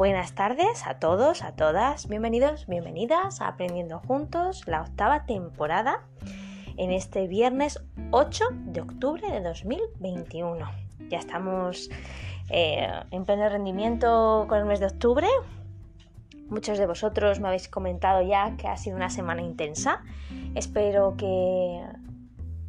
Buenas tardes a todos, a todas, bienvenidos, bienvenidas a Aprendiendo Juntos, la octava temporada, en este viernes 8 de octubre de 2021. Ya estamos eh, en pleno rendimiento con el mes de octubre. Muchos de vosotros me habéis comentado ya que ha sido una semana intensa. Espero que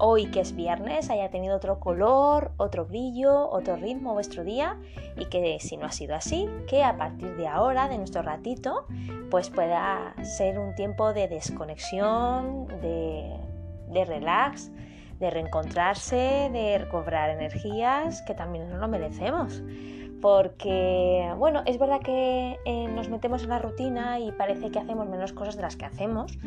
hoy que es viernes haya tenido otro color, otro brillo, otro ritmo vuestro día y que si no ha sido así, que a partir de ahora, de nuestro ratito, pues pueda ser un tiempo de desconexión, de, de relax, de reencontrarse, de recobrar energías que también nos lo merecemos porque, bueno, es verdad que eh, nos metemos en la rutina y parece que hacemos menos cosas de las que hacemos,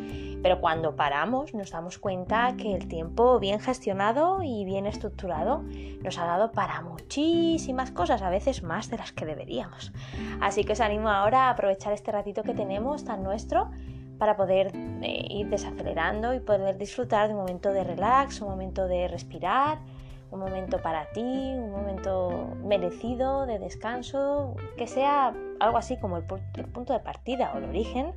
pero cuando paramos nos damos cuenta que el tiempo bien gestionado y bien estructurado nos ha dado para muchísimas cosas, a veces más de las que deberíamos. Así que os animo ahora a aprovechar este ratito que tenemos tan nuestro para poder eh, ir desacelerando y poder disfrutar de un momento de relax, un momento de respirar un momento para ti, un momento merecido de descanso, que sea algo así como el, punto de partida o el origen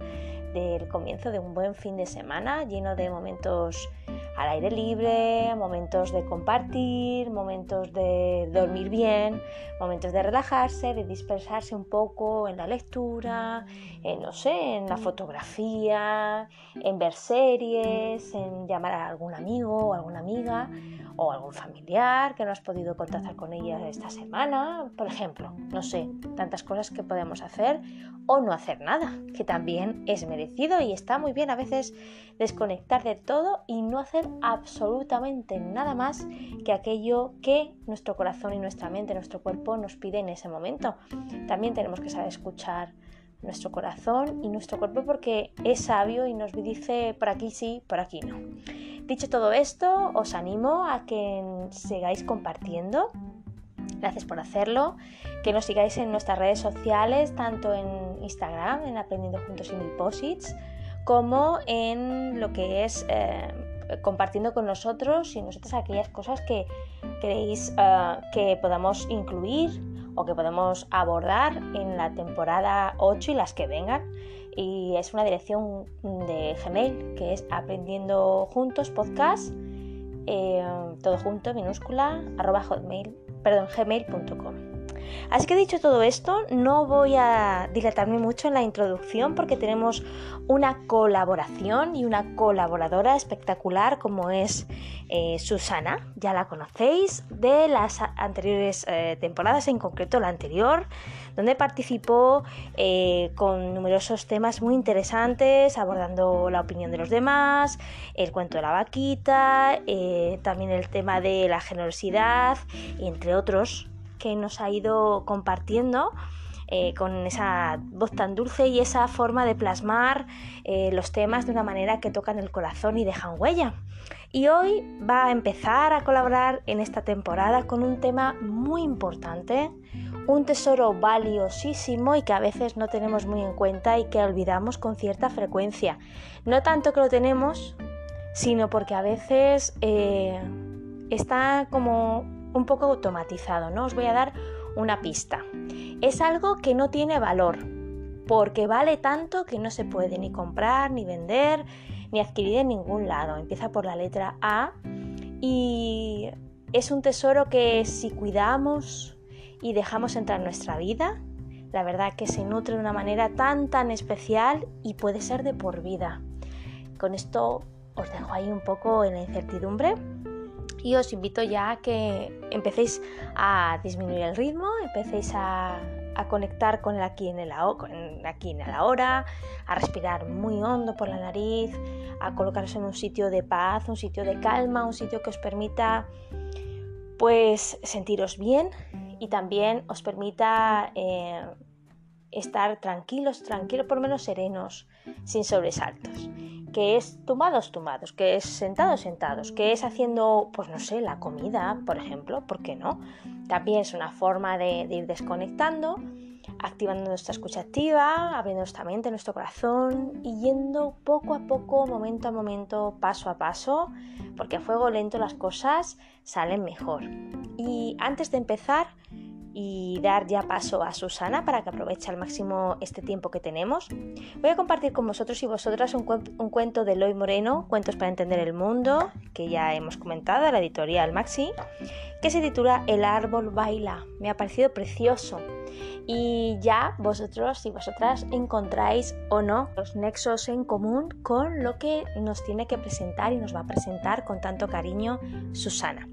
del comienzo de un buen fin de semana lleno de momentos al aire libre, momentos de compartir, momentos de dormir bien, momentos de relajarse, de dispersarse un poco en la lectura, en no sé, en la fotografía, en ver series, en llamar a algún amigo o alguna amiga o algún familiar que no has podido contactar con ella esta semana, por ejemplo, no sé, tantas cosas que podemos hacer o no hacer nada, que también es merecido y está muy bien a veces desconectar de todo y no hacer absolutamente nada más que aquello que nuestro corazón y nuestra mente, nuestro cuerpo nos pide en ese momento. También tenemos que saber escuchar nuestro corazón y nuestro cuerpo porque es sabio y nos dice por aquí sí, por aquí no. Dicho todo esto, os animo a que sigáis compartiendo. Gracias por hacerlo. Que nos sigáis en nuestras redes sociales, tanto en Instagram, en Aprendiendo Juntos y Deposits, como en lo que es eh, compartiendo con nosotros y nosotros aquellas cosas que queréis eh, que podamos incluir o que podemos abordar en la temporada 8 y las que vengan y es una dirección de Gmail que es aprendiendo juntos podcast eh, todo junto minúscula arroba hotmail perdón gmail.com Así que dicho todo esto, no voy a dilatarme mucho en la introducción porque tenemos una colaboración y una colaboradora espectacular como es eh, Susana, ya la conocéis, de las anteriores eh, temporadas, en concreto la anterior, donde participó eh, con numerosos temas muy interesantes, abordando la opinión de los demás, el cuento de la vaquita, también el tema de la generosidad, entre otros que nos ha ido compartiendo. Eh, con esa voz tan dulce y esa forma de plasmar eh, los temas de una manera que tocan el corazón y dejan huella. Y hoy va a empezar a colaborar en esta temporada con un tema muy importante, un tesoro valiosísimo y que a veces no tenemos muy en cuenta y que olvidamos con cierta frecuencia. No tanto que lo tenemos, sino porque a veces eh, está como un poco automatizado, ¿no? Os voy a dar una pista. Es algo que no tiene valor, porque vale tanto que no se puede ni comprar, ni vender, ni adquirir en ningún lado. Empieza por la letra A y es un tesoro que si cuidamos y dejamos entrar en nuestra vida, la verdad que se nutre de una manera tan tan especial y puede ser de por vida. Con esto os dejo ahí un poco en la incertidumbre y os invito ya a que empecéis a disminuir el ritmo, empecéis a, conectar con el aquí en el, aquí en la hora, a respirar muy hondo por la nariz, a colocaros en un sitio de paz, un sitio de calma, un sitio que os permita pues sentiros bien y también os permita eh, estar tranquilos, tranquilos, por lo menos serenos, sin sobresaltos que es tumbados, tumbados, que es sentados, sentados, que es haciendo, pues no sé, la comida, por ejemplo, ¿por qué no? También es una forma de, ir desconectando, activando nuestra escucha activa, abriendo nuestra mente, nuestro corazón y yendo poco a poco, momento a momento, paso a paso, porque a fuego lento las cosas salen mejor. Y antes de empezar, y dar ya paso a Susana para que aproveche al máximo este tiempo que tenemos, voy a compartir con vosotros y vosotras un, cuento de Eloy Moreno, Cuentos para entender el mundo, que ya hemos comentado, la editorial Maxi, que se titula El árbol baila. Me ha parecido precioso. Y ya vosotros y vosotras encontráis o no los nexos en común con lo que nos tiene que presentar y nos va a presentar con tanto cariño Susana.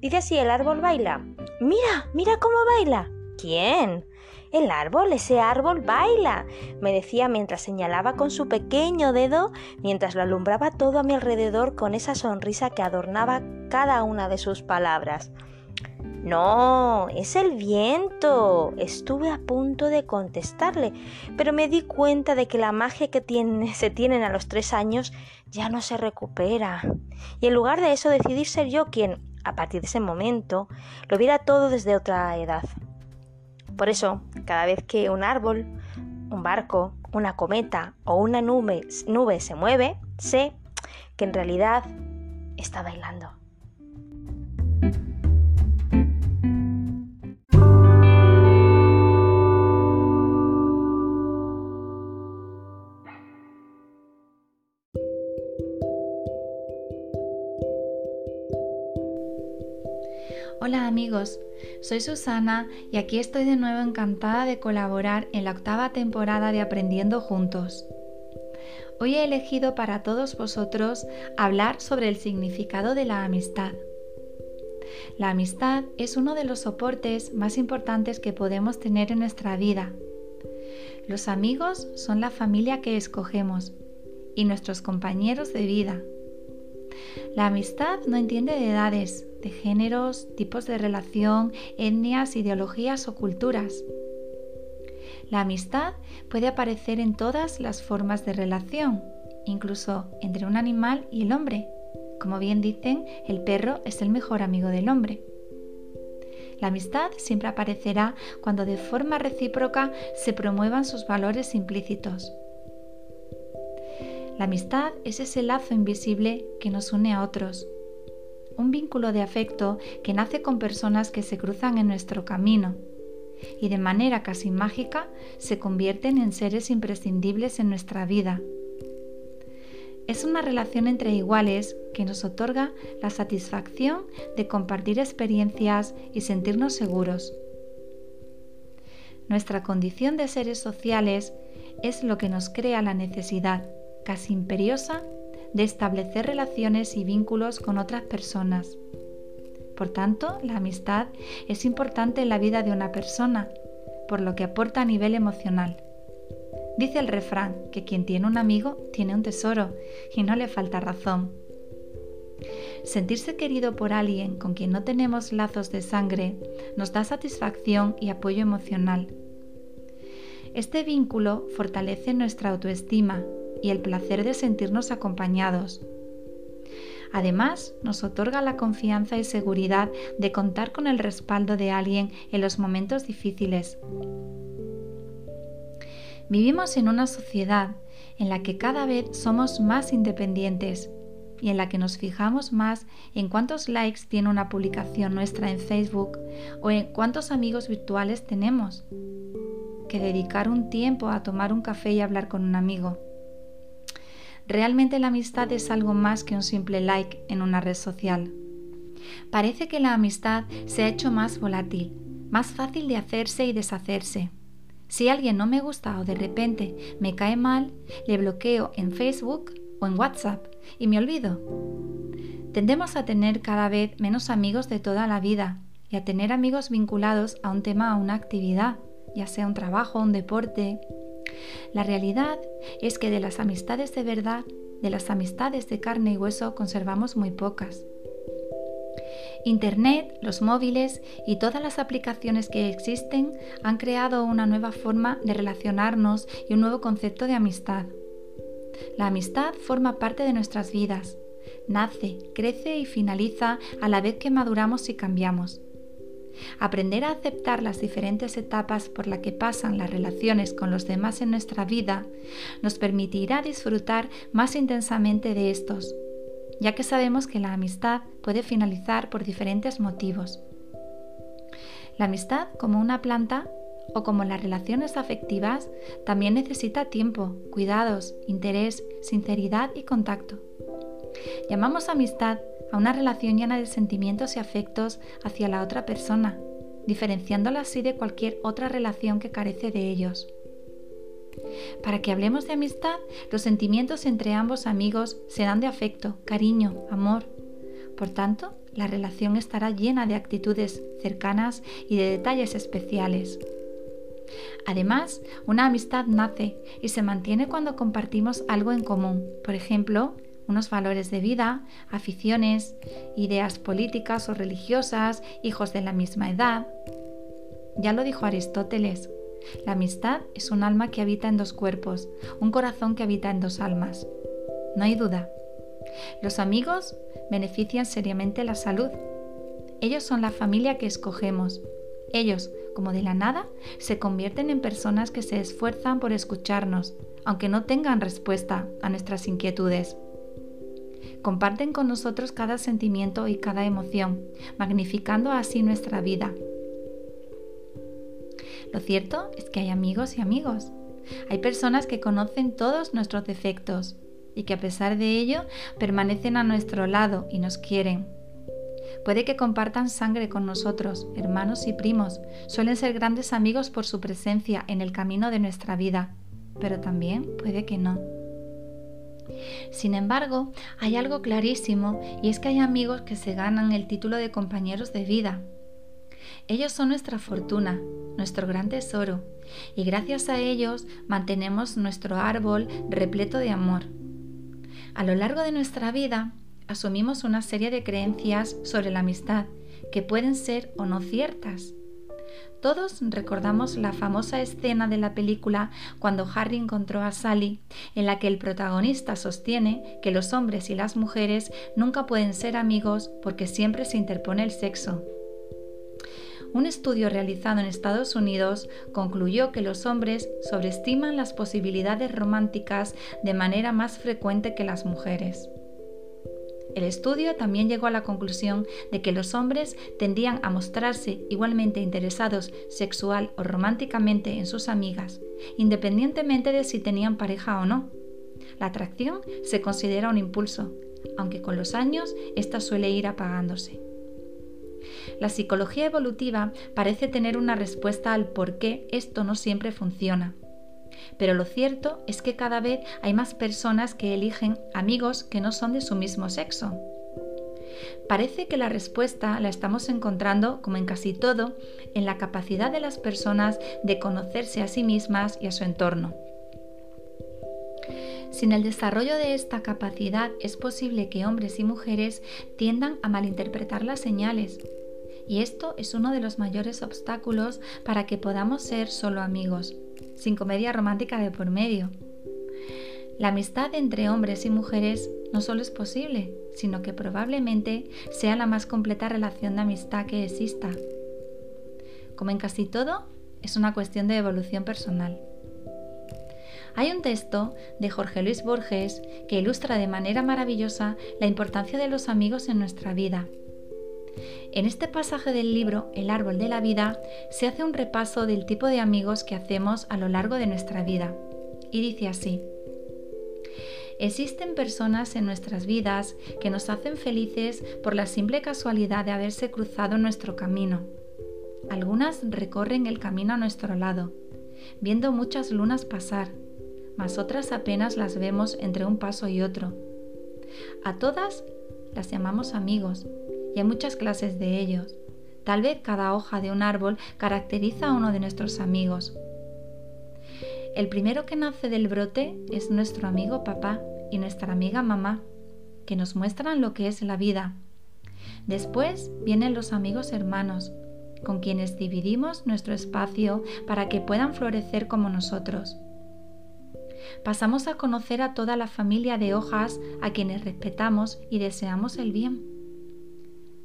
Dice así, el árbol baila. Mira, mira cómo baila. ¿Quién? El árbol, ese árbol baila, me decía mientras señalaba con su pequeño dedo, mientras lo alumbraba todo a mi alrededor con esa sonrisa que adornaba cada una de sus palabras. No, es el viento. Estuve a punto de contestarle, pero me di cuenta de que la magia que se tienen a los tres años ya no se recupera. Y en lugar de eso decidí ser yo quien, a partir de ese momento, lo viera todo desde otra edad. Por eso, cada vez que un árbol, un barco, una cometa o una nube, nube se mueve, sé que en realidad está bailando. Hola amigos, soy Susana y aquí estoy de nuevo encantada de colaborar en la octava temporada de Aprendiendo Juntos. Hoy he elegido para todos vosotros hablar sobre el significado de la amistad. La amistad es uno de los soportes más importantes que podemos tener en nuestra vida. Los amigos son la familia que escogemos y nuestros compañeros de vida. La amistad no entiende de edades, de géneros, tipos de relación, etnias, ideologías o culturas. La amistad puede aparecer en todas las formas de relación, incluso entre un animal y el hombre. Como bien dicen, el perro es el mejor amigo del hombre. La amistad siempre aparecerá cuando de forma recíproca se promuevan sus valores implícitos. La amistad es ese lazo invisible que nos une a otros, un vínculo de afecto que nace con personas que se cruzan en nuestro camino y de manera casi mágica se convierten en seres imprescindibles en nuestra vida. Es una relación entre iguales que nos otorga la satisfacción de compartir experiencias y sentirnos seguros. Nuestra condición de seres sociales es lo que nos crea la necesidad, casi imperiosa, de establecer relaciones y vínculos con otras personas. Por tanto, la amistad es importante en la vida de una persona, por lo que aporta a nivel emocional. Dice el refrán que quien tiene un amigo tiene un tesoro y no le falta razón. Sentirse querido por alguien con quien no tenemos lazos de sangre nos da satisfacción y apoyo emocional. Este vínculo fortalece nuestra autoestima y el placer de sentirnos acompañados. Además, nos otorga la confianza y seguridad de contar con el respaldo de alguien en los momentos difíciles. Vivimos en una sociedad en la que cada vez somos más independientes y en la que nos fijamos más en cuántos likes tiene una publicación nuestra en Facebook o en cuántos amigos virtuales tenemos, que dedicar un tiempo a tomar un café y hablar con un amigo. Realmente la amistad es algo más que un simple like en una red social. Parece que la amistad se ha hecho más volátil, más fácil de hacerse y deshacerse. Si alguien no me gusta o de repente me cae mal, le bloqueo en Facebook o en WhatsApp y me olvido. Tendemos a tener cada vez menos amigos de toda la vida y a tener amigos vinculados a un tema o una actividad, ya sea un trabajo, un deporte, la realidad es que de las amistades de verdad, de las amistades de carne y hueso, conservamos muy pocas. Internet, los móviles y todas las aplicaciones que existen han creado una nueva forma de relacionarnos y un nuevo concepto de amistad. La amistad forma parte de nuestras vidas. Nace, crece y finaliza a la vez que maduramos y cambiamos. Aprender a aceptar las diferentes etapas por las que pasan las relaciones con los demás en nuestra vida nos permitirá disfrutar más intensamente de estos, ya que sabemos que la amistad puede finalizar por diferentes motivos. La amistad, como una planta o como las relaciones afectivas, también necesita tiempo, cuidados, interés, sinceridad y contacto. Llamamos amistad a una relación llena de sentimientos y afectos hacia la otra persona, diferenciándola así de cualquier otra relación que carece de ellos. Para que hablemos de amistad, los sentimientos entre ambos amigos serán de afecto, cariño, amor. Por tanto, la relación estará llena de actitudes cercanas y de detalles especiales. Además, una amistad nace y se mantiene cuando compartimos algo en común, por ejemplo, unos valores de vida, aficiones, ideas políticas o religiosas, hijos de la misma edad. Ya lo dijo Aristóteles, la amistad es un alma que habita en dos cuerpos, un corazón que habita en dos almas. No hay duda. Los amigos benefician seriamente la salud. Ellos son la familia que escogemos. Ellos, como de la nada, se convierten en personas que se esfuerzan por escucharnos, aunque no tengan respuesta a nuestras inquietudes. Comparten con nosotros cada sentimiento y cada emoción, magnificando así nuestra vida. Lo cierto es que hay amigos y amigos. Hay personas que conocen todos nuestros defectos y que a pesar de ello permanecen a nuestro lado y nos quieren. Puede que compartan sangre con nosotros, hermanos y primos. Suelen ser grandes amigos por su presencia en el camino de nuestra vida, pero también puede que no. Sin embargo, hay algo clarísimo y es que hay amigos que se ganan el título de compañeros de vida. Ellos son nuestra fortuna, nuestro gran tesoro, y gracias a ellos mantenemos nuestro árbol repleto de amor. A lo largo de nuestra vida asumimos una serie de creencias sobre la amistad que pueden ser o no ciertas. Todos recordamos la famosa escena de la película cuando Harry encontró a Sally, en la que el protagonista sostiene que los hombres y las mujeres nunca pueden ser amigos porque siempre se interpone el sexo. Un estudio realizado en Estados Unidos concluyó que los hombres sobreestiman las posibilidades románticas de manera más frecuente que las mujeres. El estudio también llegó a la conclusión de que los hombres tendían a mostrarse igualmente interesados sexual o románticamente en sus amigas, independientemente de si tenían pareja o no. La atracción se considera un impulso, aunque con los años ésta suele ir apagándose. La psicología evolutiva parece tener una respuesta al por qué esto no siempre funciona. Pero lo cierto es que cada vez hay más personas que eligen amigos que no son de su mismo sexo. Parece que la respuesta la estamos encontrando, como en casi todo, en la capacidad de las personas de conocerse a sí mismas y a su entorno. Sin el desarrollo de esta capacidad es posible que hombres y mujeres tiendan a malinterpretar las señales. Y esto es uno de los mayores obstáculos para que podamos ser solo amigos, sin comedia romántica de por medio. La amistad entre hombres y mujeres no solo es posible, sino que probablemente sea la más completa relación de amistad que exista. Como en casi todo, es una cuestión de evolución personal. Hay un texto de Jorge Luis Borges que ilustra de manera maravillosa la importancia de los amigos en nuestra vida. En este pasaje del libro El árbol de la vida se hace un repaso del tipo de amigos que hacemos a lo largo de nuestra vida. Y dice así, Existen personas en nuestras vidas que nos hacen felices por la simple casualidad de haberse cruzado nuestro camino. Algunas recorren el camino a nuestro lado, viendo muchas lunas pasar, mas otras apenas las vemos entre un paso y otro. A todas las llamamos amigos, y hay muchas clases de ellos. Tal vez cada hoja de un árbol caracteriza a uno de nuestros amigos. El primero que nace del brote es nuestro amigo papá y nuestra amiga mamá, que nos muestran lo que es la vida. Después vienen los amigos hermanos, con quienes dividimos nuestro espacio para que puedan florecer como nosotros pasamos a conocer a toda la familia de hojas a quienes respetamos y deseamos el bien.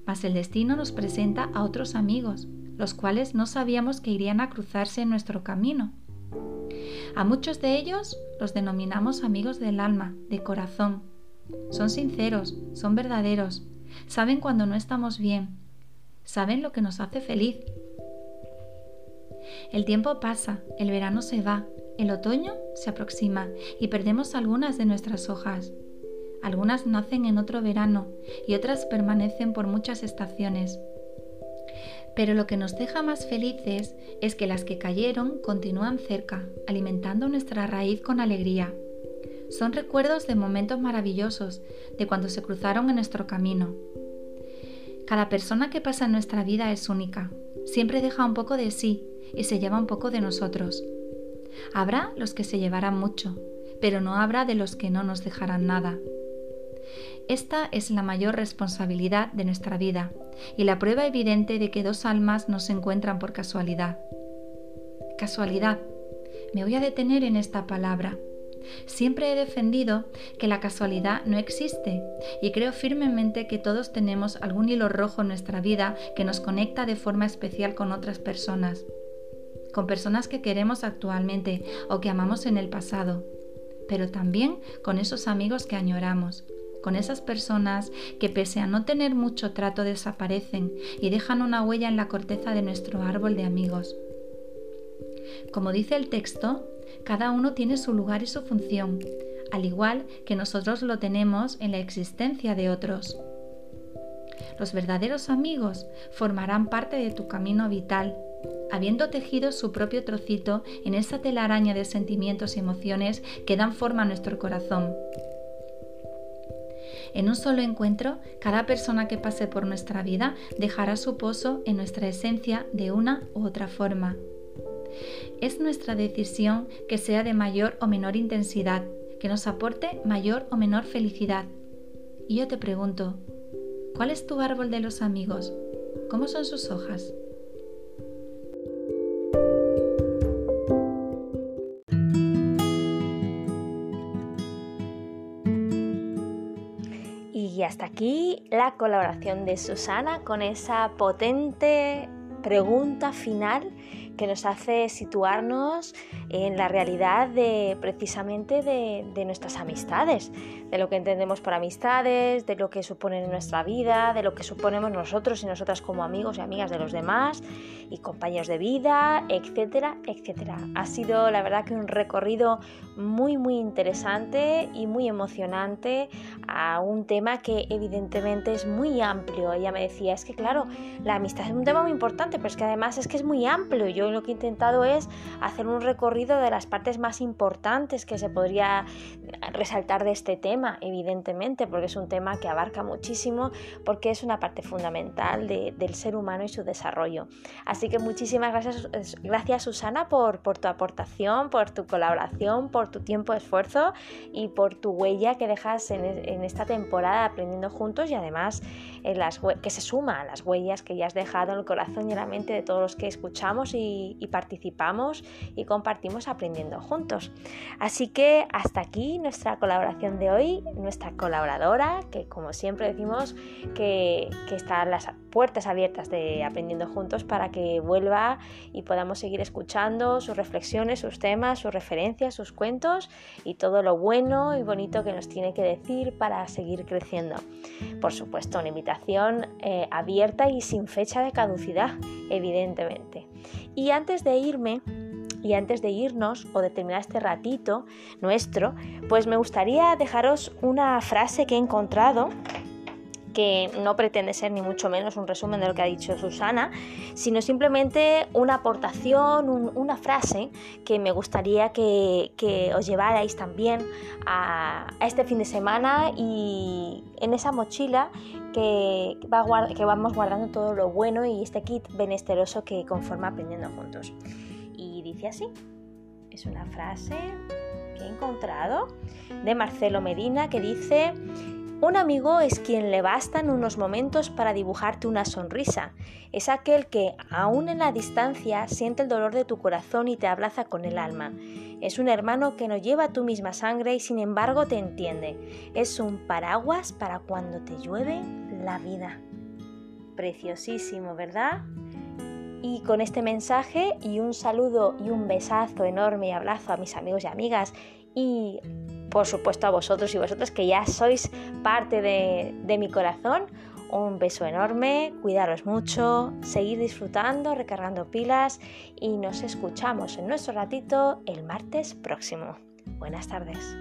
Mas el destino nos presenta a otros amigos, los cuales no sabíamos que irían a cruzarse en nuestro camino. A muchos de ellos los denominamos amigos del alma, de corazón. Son sinceros, son verdaderos, saben cuando no estamos bien, saben lo que nos hace feliz. El tiempo pasa, el verano se va, el otoño se aproxima y perdemos algunas de nuestras hojas. Algunas nacen en otro verano y otras permanecen por muchas estaciones. Pero lo que nos deja más felices es que las que cayeron continúan cerca, alimentando nuestra raíz con alegría. Son recuerdos de momentos maravillosos, de cuando se cruzaron en nuestro camino. Cada persona que pasa en nuestra vida es única, siempre deja un poco de sí y se lleva un poco de nosotros. Habrá los que se llevarán mucho, pero no habrá de los que no nos dejarán nada. Esta es la mayor responsabilidad de nuestra vida y la prueba evidente de que dos almas no se encuentran por casualidad. Casualidad. Me voy a detener en esta palabra. Siempre he defendido que la casualidad no existe y creo firmemente que todos tenemos algún hilo rojo en nuestra vida que nos conecta de forma especial con otras personas, con personas que queremos actualmente o que amamos en el pasado, pero también con esos amigos que añoramos, con esas personas que pese a no tener mucho trato desaparecen y dejan una huella en la corteza de nuestro árbol de amigos. Como dice el texto, cada uno tiene su lugar y su función, al igual que nosotros lo tenemos en la existencia de otros. Los verdaderos amigos formarán parte de tu camino vital, habiendo tejido su propio trocito en esa telaraña de sentimientos y emociones que dan forma a nuestro corazón. En un solo encuentro, cada persona que pase por nuestra vida dejará su pozo en nuestra esencia de una u otra forma. Es nuestra decisión que sea de mayor o menor intensidad, que nos aporte mayor o menor felicidad. Y yo te pregunto, ¿cuál es tu árbol de los amigos? ¿Cómo son sus hojas? Hasta aquí la colaboración de Susana con esa potente pregunta final que nos hace situarnos en la realidad de precisamente de, nuestras amistades, de lo que entendemos por amistades, de lo que suponen en nuestra vida, de lo que suponemos nosotros y nosotras como amigos y amigas de los demás y compañeros de vida, etcétera, etcétera. Ha sido la verdad que un recorrido muy muy interesante y muy emocionante a un tema que evidentemente es muy amplio. Ella me decía, es que claro, la amistad es un tema muy importante, pero es que además es que es muy amplio. Yo lo que he intentado es hacer un recorrido de las partes más importantes que se podría resaltar de este tema, evidentemente, porque es un tema que abarca muchísimo, porque es una parte fundamental del ser humano y su desarrollo. Así que muchísimas gracias, gracias Susana por, tu aportación, por tu colaboración, por tu tiempo, esfuerzo y por tu huella que dejas en esta temporada aprendiendo juntos y además en que se suma a las huellas que ya has dejado en el corazón y en la mente de todos los que escuchamos y, participamos y compartimos aprendiendo juntos. Así que hasta aquí nuestra colaboración de hoy, nuestra colaboradora, que como siempre decimos que, que están las puertas abiertas de Aprendiendo Juntos para que vuelva y podamos seguir escuchando sus reflexiones, sus temas, sus referencias, sus cuentos y todo lo bueno y bonito que nos tiene que decir para seguir creciendo. Por supuesto, una invitación eh, abierta y sin fecha de caducidad, evidentemente. Y antes de irme, y antes de irnos o de terminar este ratito nuestro, pues me gustaría dejaros una frase que he encontrado que no pretende ser ni mucho menos un resumen de lo que ha dicho Susana, sino simplemente una aportación, una frase que me gustaría que, os llevarais también a, este fin de semana y en esa mochila que, va que vamos guardando todo lo bueno y este kit benesteroso que conforma aprendiendo juntos. Y dice así, es una frase que he encontrado de Marcelo Medina que dice, un amigo es quien le bastan unos momentos para dibujarte una sonrisa. Es aquel que, aún en la distancia, siente el dolor de tu corazón y te abraza con el alma. Es un hermano que no lleva tu misma sangre y sin embargo te entiende. Es un paraguas para cuando te llueve la vida. Preciosísimo, ¿verdad? Y con este mensaje y un saludo y un besazo enorme y abrazo a mis amigos y amigas y por supuesto a vosotros y vosotras que ya sois parte de, mi corazón. Un beso enorme, cuidaros mucho, seguir disfrutando, recargando pilas y nos escuchamos en nuestro ratito el martes próximo. Buenas tardes.